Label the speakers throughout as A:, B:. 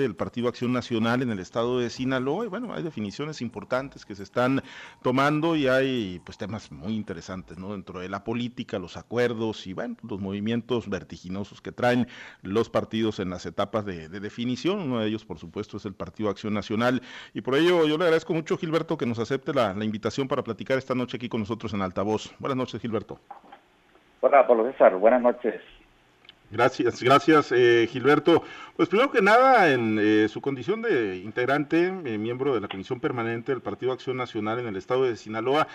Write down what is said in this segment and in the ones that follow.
A: del Partido Acción Nacional en el estado de Sinaloa y bueno, hay definiciones importantes que se están tomando y hay pues temas muy interesantes, ¿no? Dentro de la política, los acuerdos y bueno, los movimientos vertiginosos que traen los partidos en las etapas de, definición, uno de ellos por supuesto es el Partido Acción Nacional y por ello yo le agradezco mucho Gilberto que nos acepte la, la invitación para platicar esta noche aquí con nosotros en Altavoz. Buenas noches Gilberto.
B: Hola Pablo César, buenas noches.
A: Gracias, gracias eh, Gilberto. Pues primero que nada, en eh, su condición de integrante, eh, miembro de la Comisión Permanente del Partido Acción Nacional en el estado de Sinaloa,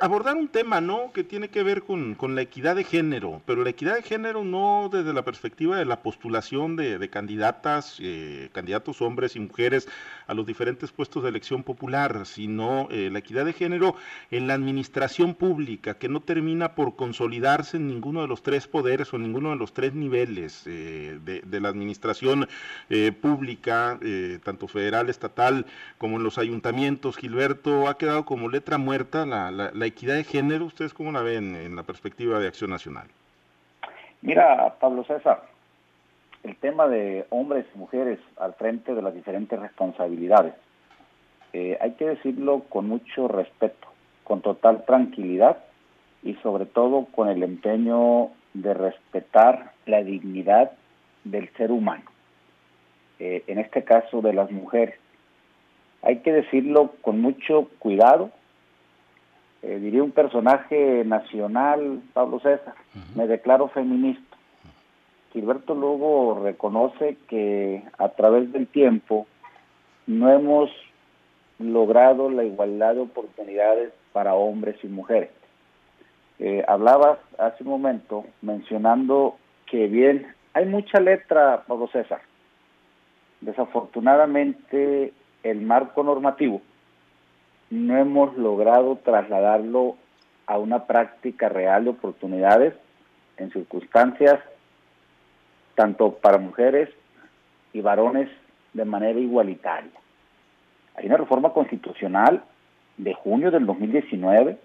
A: abordar un tema, ¿no? Que tiene que ver con, la equidad de género, pero la equidad de género no desde la perspectiva de la postulación de, candidatas, candidatos hombres y mujeres a los diferentes puestos de elección popular, sino la equidad de género en la administración pública, que no termina por consolidarse en ninguno de los tres poderes o ninguno de los tres niveles eh, de, la administración eh, pública, eh, tanto federal, estatal, como en los ayuntamientos. Gilberto, ha quedado como letra muerta la, la, equidad de género. ¿Ustedes cómo la ven en la perspectiva de Acción Nacional?
B: Mira, Pablo César, el tema de hombres y mujeres al frente de las diferentes responsabilidades, hay que decirlo con mucho respeto, con total tranquilidad y sobre todo con el empeño de respetar la dignidad del ser humano, eh, en este caso de las mujeres. Hay que decirlo con mucho cuidado. Eh, diría un personaje nacional, Pablo César, me declaro feminista. Gilberto Lugo reconoce que a través del tiempo no hemos logrado la igualdad de oportunidades para hombres y mujeres. Eh, hablabas hace un momento mencionando que bien, hay mucha letra, Pablo César. Desafortunadamente, el marco normativo no hemos logrado trasladarlo a una práctica real de oportunidades en circunstancias tanto para mujeres y varones de manera igualitaria. Hay una reforma constitucional de junio del 2019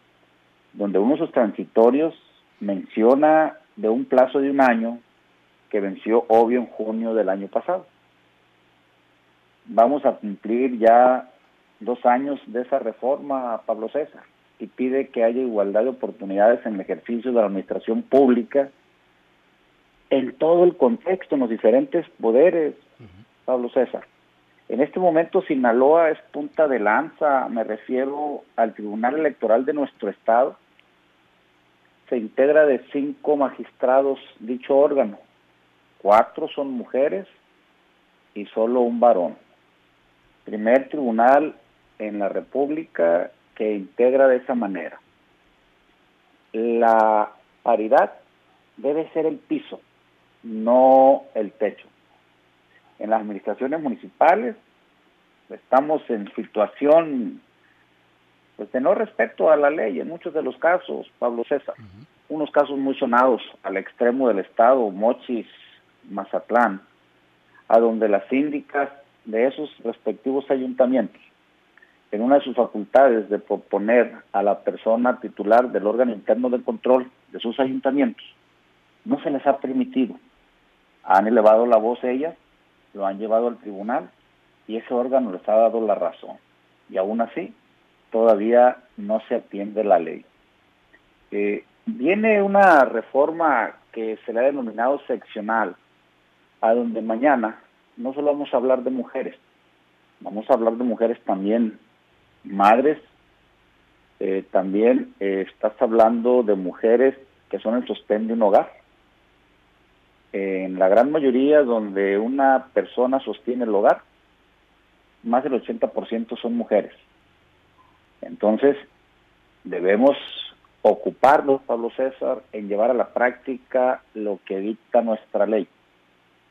B: donde uno de sus transitorios menciona de un plazo de un año que venció obvio en junio del año pasado. Vamos a cumplir ya dos años de esa reforma, Pablo César, y pide que haya igualdad de oportunidades en el ejercicio de la administración pública en todo el contexto, en los diferentes poderes, Pablo César. En este momento Sinaloa es punta de lanza, me refiero al Tribunal Electoral de nuestro estado, se integra de cinco magistrados dicho órgano. Cuatro son mujeres y solo un varón. Primer tribunal en la República que integra de esa manera. La paridad debe ser el piso, no el techo. En las administraciones municipales estamos en situación pues de no respeto a la ley en muchos de los casos, Pablo César. Unos casos muy sonados al extremo del estado, Mochis, Mazatlán, a donde las síndicas de esos respectivos ayuntamientos, en una de sus facultades de proponer a la persona titular del órgano interno de control de sus ayuntamientos, no se les ha permitido. Han elevado la voz ellas, lo han llevado al tribunal y ese órgano les ha dado la razón. Y aún así, todavía no se atiende la ley. Eh, viene una reforma que se le ha denominado seccional, a donde mañana no solo vamos a hablar de mujeres, vamos a hablar de mujeres también madres, eh, también eh, estás hablando de mujeres que son el sostén de un hogar. en la gran mayoría donde una persona sostiene el hogar, más del 80% son mujeres. Entonces, debemos ocuparnos, Pablo César, en llevar a la práctica lo que dicta nuestra ley.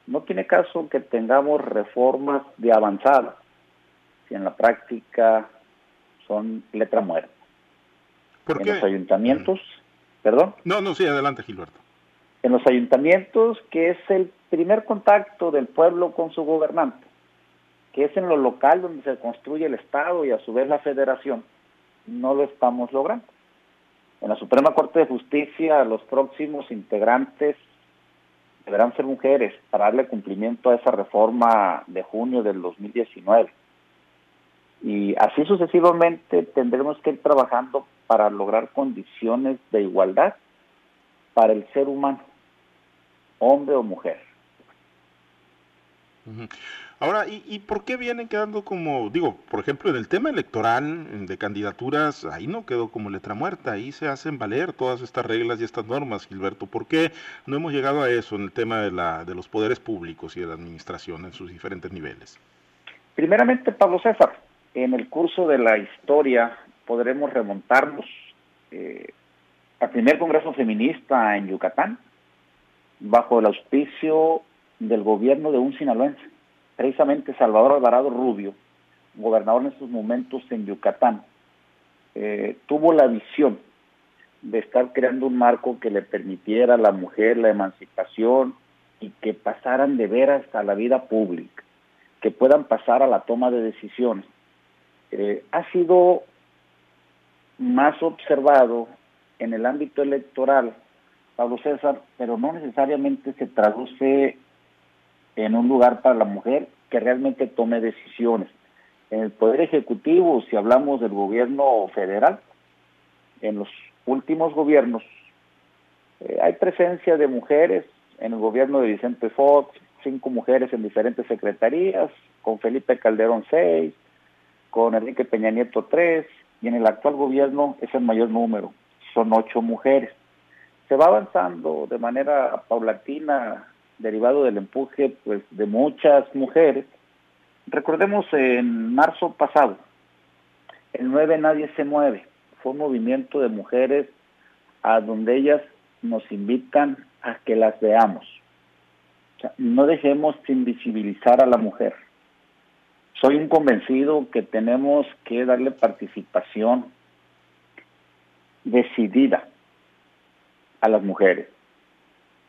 B: No tiene caso que tengamos reformas de avanzada si en la práctica son letra muerta. en los ayuntamientos, perdón.
A: No, no, sí, adelante, Gilberto.
B: En los ayuntamientos, que es el primer contacto del pueblo con su gobernante, que es en lo local donde se construye el Estado y a su vez la federación no lo estamos logrando. En la Suprema Corte de Justicia, los próximos integrantes deberán ser mujeres para darle cumplimiento a esa reforma de junio del 2019. Y así sucesivamente tendremos que ir trabajando para lograr condiciones de igualdad para el ser humano, hombre o mujer.
A: Ahora, ¿y, por qué vienen quedando como, digo, por ejemplo, en el tema electoral de candidaturas, ahí no quedó como letra muerta, ahí se hacen valer todas estas reglas y estas normas, Gilberto? ¿Por qué no hemos llegado a eso en el tema de, la, de los poderes públicos y de la administración en sus diferentes niveles?
B: Primeramente, Pablo César, en el curso de la historia podremos remontarnos eh, al primer Congreso Feminista en Yucatán, bajo el auspicio del gobierno de un sinaloense precisamente Salvador Alvarado Rubio, gobernador en estos momentos en Yucatán, eh, tuvo la visión de estar creando un marco que le permitiera a la mujer la emancipación y que pasaran de veras a la vida pública, que puedan pasar a la toma de decisiones. Eh, ha sido más observado en el ámbito electoral, Pablo César, pero no necesariamente se traduce en un lugar para la mujer que realmente tome decisiones. En el Poder Ejecutivo, si hablamos del gobierno federal, en los últimos gobiernos eh, hay presencia de mujeres en el gobierno de Vicente Fox, cinco mujeres en diferentes secretarías, con Felipe Calderón seis, con Enrique Peña Nieto tres, y en el actual gobierno es el mayor número, son ocho mujeres. Se va avanzando de manera paulatina derivado del empuje pues de muchas mujeres. Recordemos en marzo pasado, el 9 Nadie se mueve, fue un movimiento de mujeres a donde ellas nos invitan a que las veamos. no dejemos sin visibilizar a la mujer. Soy un convencido que tenemos que darle participación decidida a las mujeres.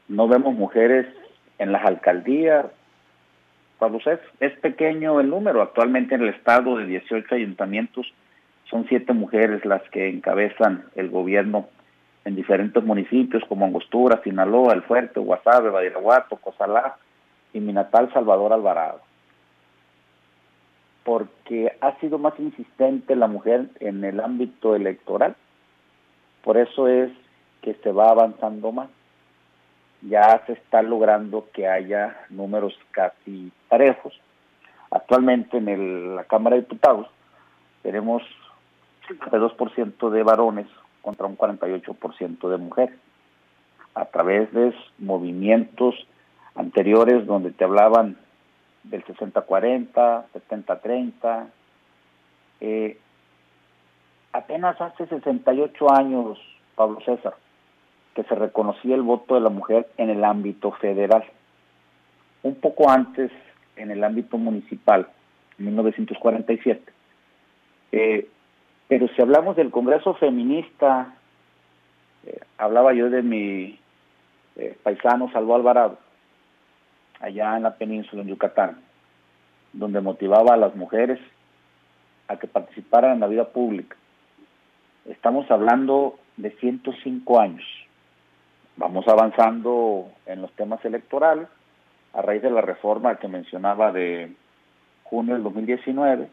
B: No vemos mujeres en las alcaldías. Pablo es pequeño el número. Actualmente en el estado de 18 ayuntamientos son siete mujeres las que encabezan el gobierno en diferentes municipios como Angostura, Sinaloa, El Fuerte, Guasave, Badiraguato, Cozalá y mi natal Salvador Alvarado. Porque ha sido más insistente la mujer en el ámbito electoral. Por eso es que se va avanzando más ya se está logrando que haya números casi parejos. Actualmente en la Cámara de Diputados tenemos 52% de varones contra un 48% de mujeres, a través de movimientos anteriores donde te hablaban del 60-40, 70-30. Eh, apenas hace 68 años, Pablo César, que se reconocía el voto de la mujer en el ámbito federal. Un poco antes, en el ámbito municipal, en 1947. Eh, pero si hablamos del Congreso Feminista, eh, hablaba yo de mi eh, paisano Salvo Alvarado, allá en la península, en Yucatán, donde motivaba a las mujeres a que participaran en la vida pública. Estamos hablando de 105 años vamos avanzando en los temas electorales a raíz de la reforma que mencionaba de junio del 2019,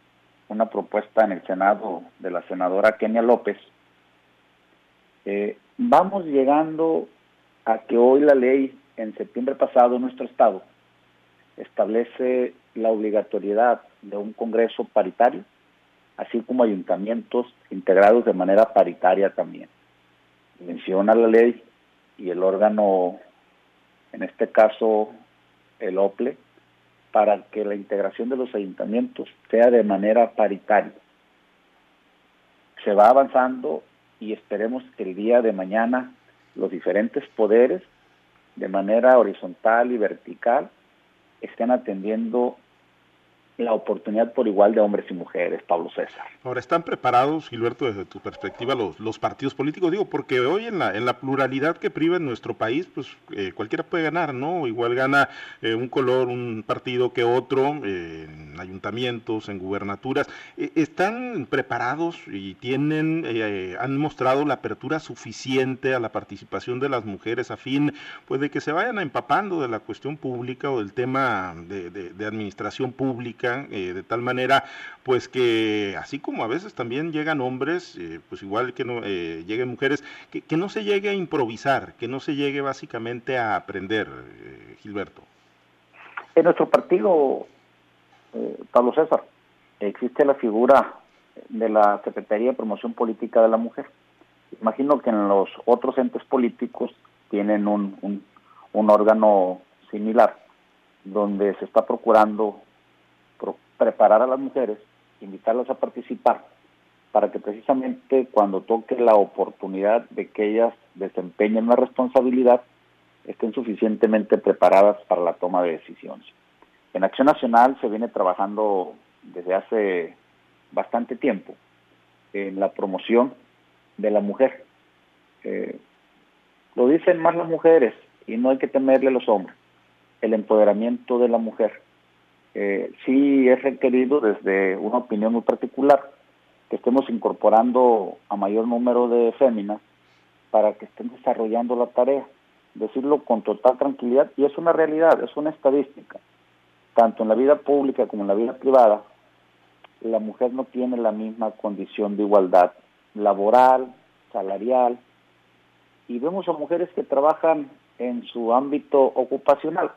B: una propuesta en el Senado de la senadora Kenia López. Eh, vamos llegando a que hoy la ley en septiembre pasado en nuestro estado establece la obligatoriedad de un Congreso paritario, así como ayuntamientos integrados de manera paritaria también. Menciona la ley y el órgano, en este caso el OPLE, para que la integración de los ayuntamientos sea de manera paritaria. Se va avanzando y esperemos que el día de mañana los diferentes poderes, de manera horizontal y vertical, estén atendiendo la oportunidad por igual de hombres y mujeres, Pablo César.
A: Ahora, ¿están preparados, Gilberto, desde tu perspectiva, los, los partidos políticos? Digo, porque hoy en la, en la pluralidad que priva en nuestro país, pues eh, cualquiera puede ganar, ¿no? Igual gana eh, un color, un partido que otro, eh, en en ayuntamientos, en gubernaturas, ¿están preparados y tienen, han mostrado la apertura suficiente a la participación de las mujeres a fin pues, de que se vayan empapando de la cuestión pública o del tema de, administración pública, de tal manera pues que así como a veces también llegan hombres, pues igual que no lleguen mujeres, que, no se llegue a improvisar, que no se llegue básicamente a aprender, Gilberto.
B: En nuestro partido, eh, Pablo César, existe la figura de la Secretaría de Promoción Política de la Mujer. Imagino que en los otros entes políticos tienen un, un, órgano similar, donde se está procurando preparar a las mujeres, invitarlas a participar, para que precisamente cuando toque la oportunidad de que ellas desempeñen una responsabilidad, estén suficientemente preparadas para la toma de decisiones. En Acción Nacional se viene trabajando desde hace bastante tiempo en la promoción de la mujer. Eh, lo dicen más las mujeres y no hay que temerle a los hombres. El empoderamiento de la mujer. Eh, sí es requerido desde una opinión muy particular que estemos incorporando a mayor número de féminas para que estén desarrollando la tarea decirlo con total tranquilidad, y es una realidad, es una estadística. Tanto en la vida pública como en la vida privada, la mujer no tiene la misma condición de igualdad laboral, salarial, y vemos a mujeres que trabajan en su ámbito ocupacional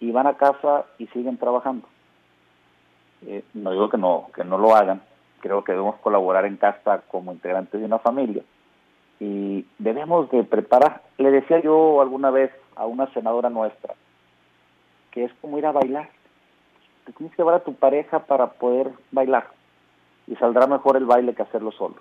B: y van a casa y siguen trabajando. Eh, no digo que no, que no lo hagan, creo que debemos colaborar en casa como integrantes de una familia, y debemos de preparar. Le decía yo alguna vez a una senadora nuestra que es como ir a bailar. Te tienes que llevar a tu pareja para poder bailar y saldrá mejor el baile que hacerlo solo.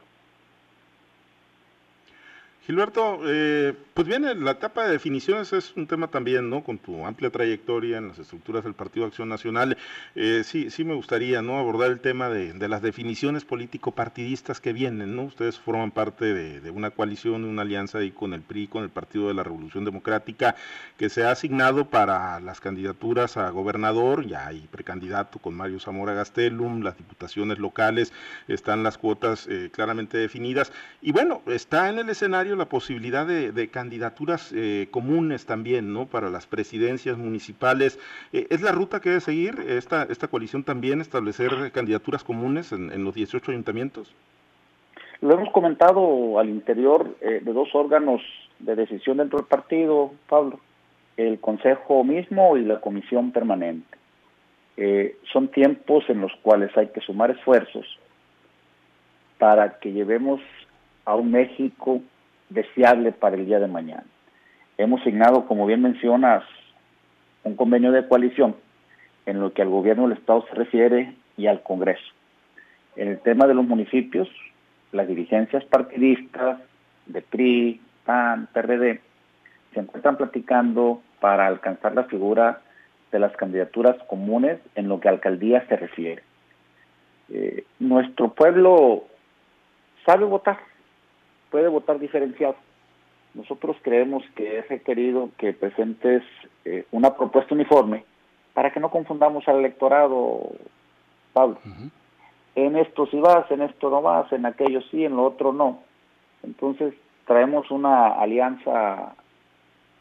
A: Gilberto, eh, pues bien, la etapa de definiciones es un tema también, ¿no? Con tu amplia trayectoria en las estructuras del Partido Acción Nacional, eh, sí, sí me gustaría, ¿no? Abordar el tema de, las definiciones político-partidistas que vienen, ¿no? Ustedes forman parte de, una coalición, de una alianza ahí con el PRI, con el Partido de la Revolución Democrática, que se ha asignado para las candidaturas a gobernador, ya hay precandidato con Mario Zamora Gastelum, las diputaciones locales, están las cuotas eh, claramente definidas, y bueno, está en el escenario la posibilidad de, candidaturas eh, comunes también, ¿no? Para las presidencias municipales. Eh, ¿Es la ruta que debe seguir esta, esta coalición también, establecer candidaturas comunes en, los 18 ayuntamientos?
B: Lo hemos comentado al interior eh, de dos órganos de decisión dentro del partido, Pablo, el Consejo mismo y la Comisión Permanente. son tiempos en los cuales hay que sumar esfuerzos para que llevemos a un México deseable para el día de mañana. Hemos signado, como bien mencionas, un convenio de coalición en lo que al gobierno del Estado se refiere y al Congreso. En el tema de los municipios, las dirigencias partidistas de PRI, PAN, PRD, se encuentran platicando para alcanzar la figura de las candidaturas comunes en lo que a alcaldía se refiere. Eh, nuestro pueblo sabe votar, puede votar diferenciado. Nosotros creemos que es requerido que presentes eh, una propuesta uniforme para que no confundamos al electorado, Pablo. En esto sí vas, en esto no vas, en aquello sí, en lo otro no. Entonces traemos una alianza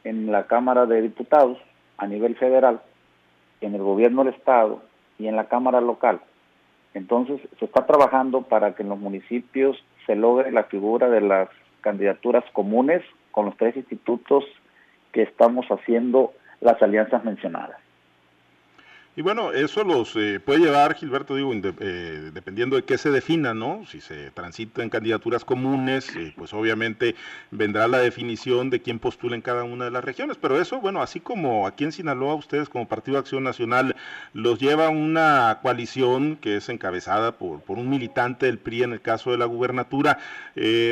B: en la Cámara de Diputados a nivel federal, en el gobierno del Estado y en la Cámara local. Entonces se está trabajando para que en los municipios se logre la figura de las candidaturas comunes con los tres institutos que estamos haciendo las alianzas mencionadas.
A: Y bueno, eso los eh, puede llevar, Gilberto, digo, eh, dependiendo de qué se defina, ¿no? Si se transita en candidaturas comunes, eh, pues obviamente vendrá la definición de quién postula en cada una de las regiones. Pero eso, bueno, así como aquí en Sinaloa, ustedes como Partido de Acción Nacional los lleva una coalición que es encabezada por, por un militante del PRI en el caso de la gubernatura,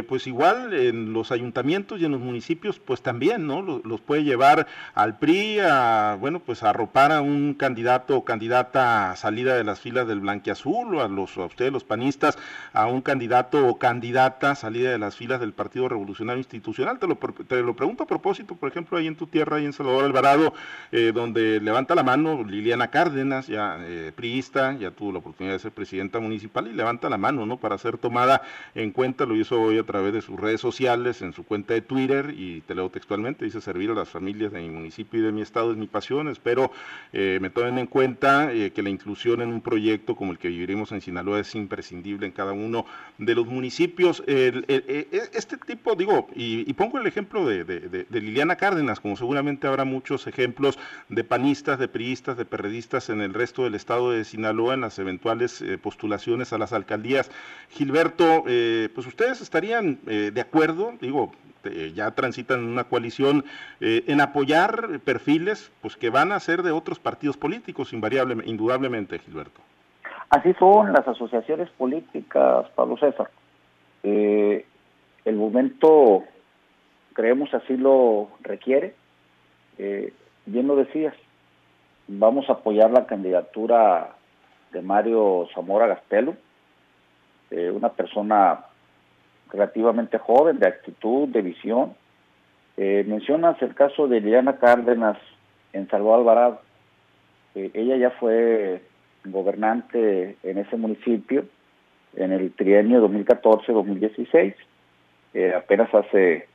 A: pues igual en los ayuntamientos y en los municipios, pues también, ¿no? Los, los puede llevar al PRI a, bueno, pues a arropar a un candidato candidata salida de las filas del Blanquiazul o a, los, a ustedes los panistas a un candidato o candidata salida de las filas del Partido Revolucionario Institucional? Te lo, te lo pregunto a propósito, por ejemplo, ahí en tu tierra, ahí en Salvador Alvarado, eh, donde levanta la mano Liliana Cárdenas, ya eh, priista, ya tuvo la oportunidad de ser presidenta municipal y levanta la mano, ¿no? Para ser tomada en cuenta, lo hizo hoy a través de sus redes sociales, en su cuenta de Twitter y te leo textualmente, dice servir a las familias de mi municipio y de mi estado es mi pasión, espero eh, me tomen en cuenta eh, que la inclusión en un proyecto como el que viviremos en Sinaloa es imprescindible en cada uno de los municipios. E, este tipo, digo, y, pongo el ejemplo de, Liliana Cárdenas, como seguramente habrá muchos ejemplos de panistas, de priistas, de perredistas en el resto del estado de Sinaloa en las eventuales eh, postulaciones a las alcaldías. Gilberto, pues ustedes estarían de acuerdo, digo, este, ya transitan en una coalición eh, en apoyar perfiles pues que van a ser de otros partidos políticos indudablemente, Gilberto.
B: Así son las asociaciones políticas, Pablo César. Eh, el momento, creemos así lo requiere. Eh, bien lo decías, vamos a apoyar la candidatura de Mario Zamora Gastelo, una persona relativamente joven, de actitud, de visión. Eh, mencionas el caso de Liliana Cárdenas en Salvador Alvarado. Eh, ella ya fue gobernante en ese municipio en el trienio 2014-2016. Eh, apenas hace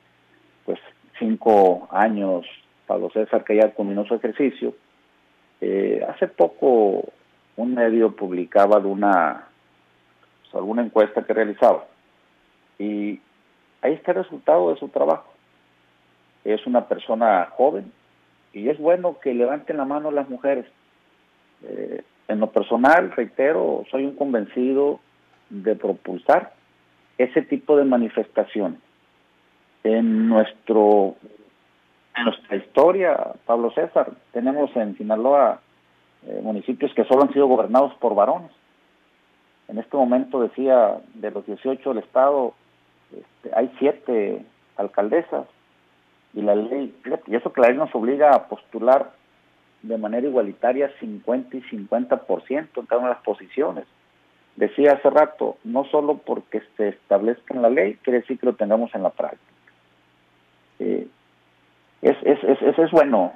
B: pues cinco años, Pablo César, que ya culminó su ejercicio. hace poco un medio publicaba de una pues, alguna encuesta que realizaba y ahí está el resultado de su trabajo. Es una persona joven y es bueno que levanten la mano las mujeres. Eh, en lo personal, reitero, soy un convencido de propulsar ese tipo de manifestación. En nuestro en nuestra historia, Pablo César, tenemos en Sinaloa eh, municipios que solo han sido gobernados por varones. En este momento decía, de los 18 del Estado, este, hay siete alcaldesas y la ley, y eso que la ley nos obliga a postular de manera igualitaria 50 y 50% en cada una de las posiciones. Decía hace rato, no solo porque se establezca en la ley, quiere decir que lo tengamos en la práctica. Eh, es, es, es, es, bueno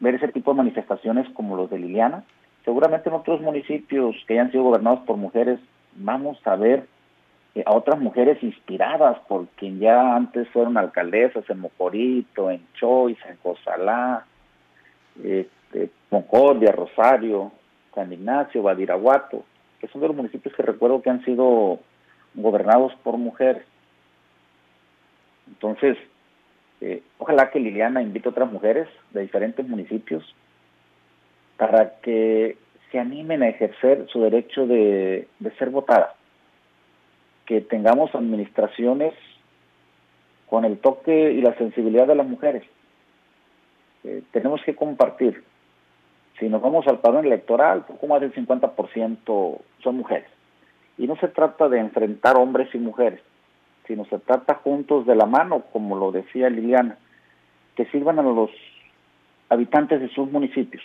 B: ver ese tipo de manifestaciones como los de Liliana. Seguramente en otros municipios que hayan sido gobernados por mujeres vamos a ver a otras mujeres inspiradas por quien ya antes fueron alcaldesas en Mocorito, en Choice, en Cozalá, este, Concordia, Rosario, San Ignacio, Badiraguato, que son de los municipios que recuerdo que han sido gobernados por mujeres. Entonces, eh, ojalá que Liliana invite a otras mujeres de diferentes municipios para que se animen a ejercer su derecho de ser votadas que tengamos administraciones con el toque y la sensibilidad de las mujeres. Eh, tenemos que compartir. Si nos vamos al padrón electoral, poco más del 50% son mujeres. Y no se trata de enfrentar hombres y mujeres, sino se trata juntos de la mano, como lo decía Liliana, que sirvan a los habitantes de sus municipios.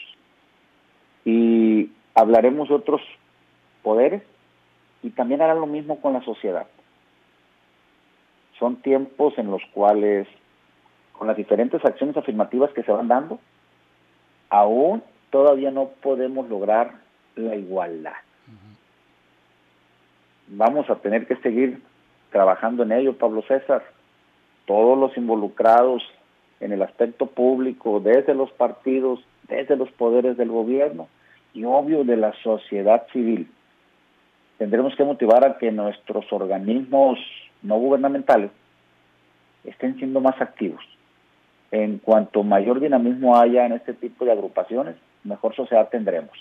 B: Y hablaremos de otros poderes y también hará lo mismo con la sociedad. Son tiempos en los cuales, con las diferentes acciones afirmativas que se van dando, aún todavía no podemos lograr la igualdad. Vamos a tener que seguir trabajando en ello, Pablo César. Todos los involucrados en el aspecto público, desde los partidos, desde los poderes del gobierno y obvio de la sociedad civil tendremos que motivar a que nuestros organismos no gubernamentales estén siendo más activos. En cuanto mayor dinamismo haya en este tipo de agrupaciones, mejor sociedad tendremos.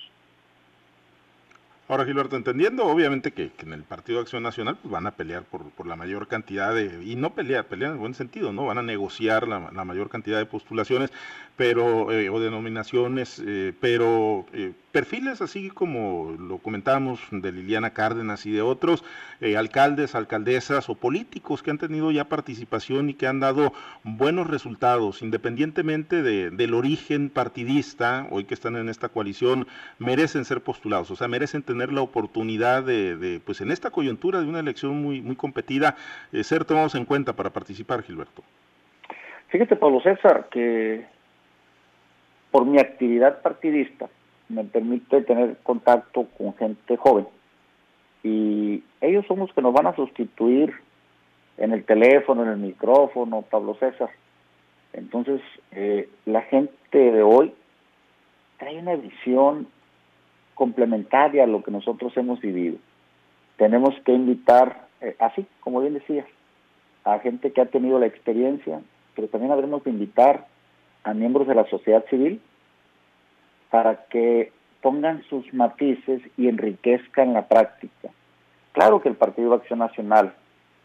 A: Ahora, Gilberto, entendiendo obviamente que, en el Partido de Acción Nacional pues, van a pelear por, la mayor cantidad de, y no pelear, pelear en el buen sentido, ¿no? Van a negociar la, mayor cantidad de postulaciones, pero, eh, o denominaciones, eh, pero eh, perfiles así como lo comentábamos de Liliana Cárdenas y de otros alcaldes, alcaldesas o políticos que han tenido ya participación y que han dado buenos resultados, independientemente de, del origen partidista, hoy que están en esta coalición, merecen ser postulados, o sea, merecen tener la oportunidad de, pues en esta coyuntura de una elección muy, muy competida, ser tomados en cuenta para participar, Gilberto.
B: Fíjate, Pablo César, que por mi actividad partidista me permite tener contacto con gente joven y ellos son los que nos van a sustituir en el teléfono, en el micrófono, Pablo César. Entonces, eh, la gente de hoy trae una visión complementaria a lo que nosotros hemos vivido. Tenemos que invitar, eh, así como bien decías, a gente que ha tenido la experiencia, pero también habremos de invitar a miembros de la sociedad civil para que pongan sus matices y enriquezcan la práctica. Claro que el Partido de Acción Nacional,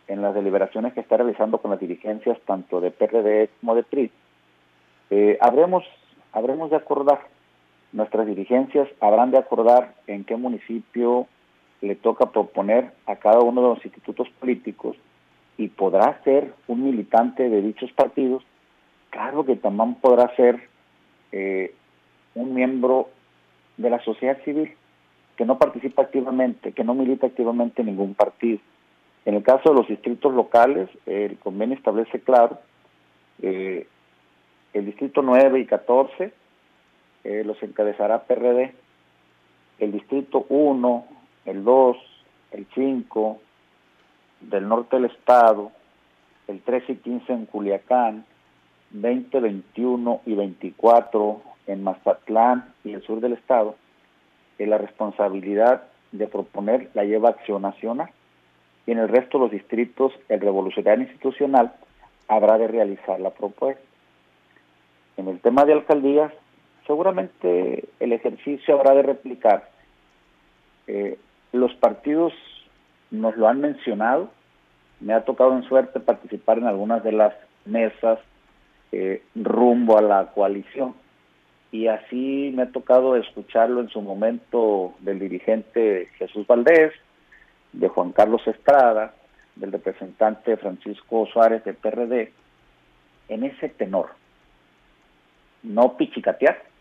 B: en las deliberaciones que está realizando con las dirigencias tanto de PRD como de PRI, eh, habremos, habremos de acordar, nuestras dirigencias habrán de acordar en qué municipio le toca proponer a cada uno de los institutos políticos y podrá ser un militante de dichos partidos, claro que también podrá ser eh, un miembro de la sociedad civil que no participa activamente, que no milita activamente en ningún partido. En el caso de los distritos locales, el convenio establece claro, eh, el distrito 9 y 14 eh, los encabezará PRD, el distrito 1, el 2, el 5, del norte del estado, el 13 y 15 en Culiacán, 20, 21 y 24 en Mazatlán y el sur del estado, que la responsabilidad de proponer la lleva Acción Nacional y en el resto de los distritos el revolucionario institucional habrá de realizar la propuesta. En el tema de alcaldías, seguramente el ejercicio habrá de replicar. Eh, los partidos nos lo han mencionado. Me ha tocado en suerte participar en algunas de las mesas eh, rumbo a la coalición. Y así me ha tocado escucharlo en su momento del dirigente Jesús Valdés, de Juan Carlos Estrada, del representante Francisco Suárez de PRD, en ese tenor. No pichicatear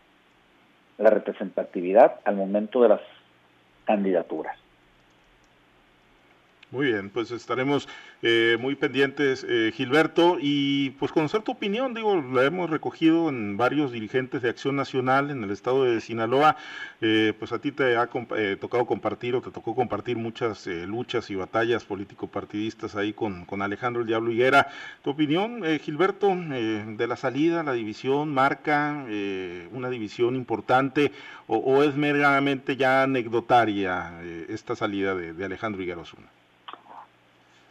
B: la representatividad al momento de las candidaturas.
A: Muy bien, pues estaremos eh, muy pendientes, eh, Gilberto, y pues conocer tu opinión, digo, la hemos recogido en varios dirigentes de Acción Nacional en el estado de Sinaloa, eh, pues a ti te ha tocado compartir o te tocó compartir muchas luchas y batallas político-partidistas ahí con, con Alejandro el Diablo Higuera. ¿Tu opinión, Gilberto, de la salida, la división, marca una división importante o, es meramente ya anecdotaria esta salida de, de Alejandro Higuera Osuna?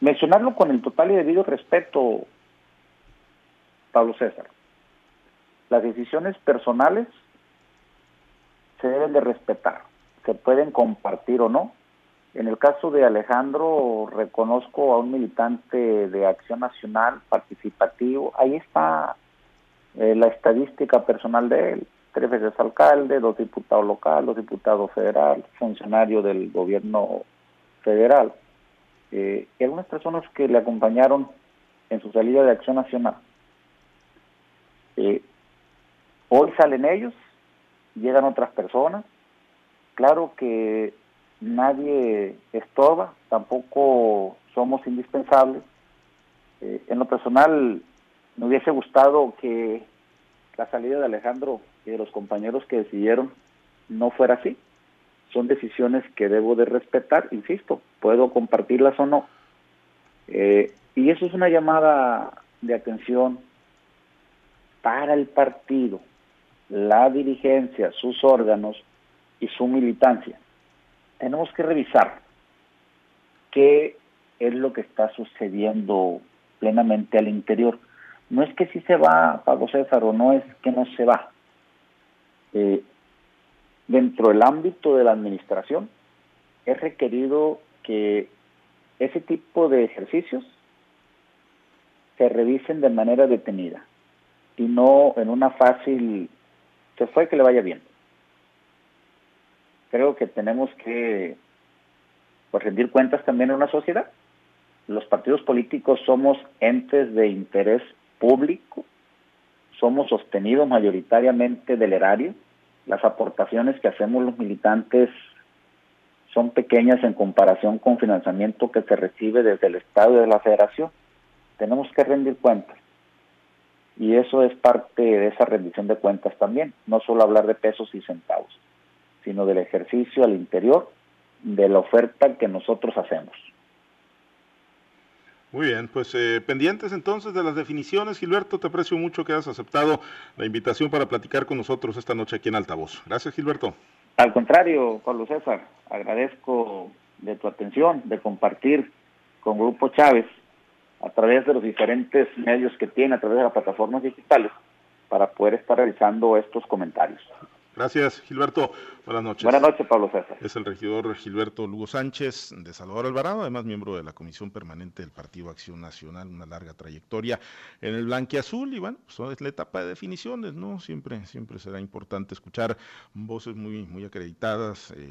B: Mencionarlo con el total y debido respeto, Pablo César. Las decisiones personales se deben de respetar, se pueden compartir o no. En el caso de Alejandro, reconozco a un militante de Acción Nacional participativo. Ahí está eh, la estadística personal de él. Tres veces alcalde, dos diputados locales, dos diputados federal, funcionario del gobierno federal eh, algunas personas que le acompañaron en su salida de Acción Nacional. Eh, hoy salen ellos, llegan otras personas. Claro que nadie estorba, tampoco somos indispensables. Eh, en lo personal, me hubiese gustado que la salida de Alejandro y de los compañeros que decidieron no fuera así son decisiones que debo de respetar, insisto, puedo compartirlas o no. Eh, y eso es una llamada de atención para el partido, la dirigencia, sus órganos y su militancia. Tenemos que revisar qué es lo que está sucediendo plenamente al interior. No es que si se va Pablo César o no es que no se va. Eh, dentro del ámbito de la administración es requerido que ese tipo de ejercicios se revisen de manera detenida y no en una fácil, se fue que le vaya bien. Creo que tenemos que pues, rendir cuentas también en una sociedad. Los partidos políticos somos entes de interés público, somos sostenidos mayoritariamente del erario, las aportaciones que hacemos los militantes son pequeñas en comparación con financiamiento que se recibe desde el Estado y de la Federación. Tenemos que rendir cuentas. Y eso es parte de esa rendición de cuentas también, no solo hablar de pesos y centavos, sino del ejercicio al interior de la oferta que nosotros hacemos.
A: Muy bien, pues eh, pendientes entonces de las definiciones. Gilberto, te aprecio mucho que hayas aceptado la invitación para platicar con nosotros esta noche aquí en Altavoz. Gracias, Gilberto.
B: Al contrario, Pablo César, agradezco de tu atención, de compartir con Grupo Chávez a través de los diferentes medios que tiene, a través de las plataformas digitales, para poder estar realizando estos comentarios.
A: Gracias, Gilberto. Buenas noches.
B: Buenas noches, Pablo César.
A: Es el regidor Gilberto Lugo Sánchez de Salvador Alvarado, además miembro de la Comisión Permanente del Partido Acción Nacional, una larga trayectoria en el blanquiazul y bueno, pues es la etapa de definiciones, ¿no? Siempre, siempre será importante escuchar voces muy, muy acreditadas. Eh,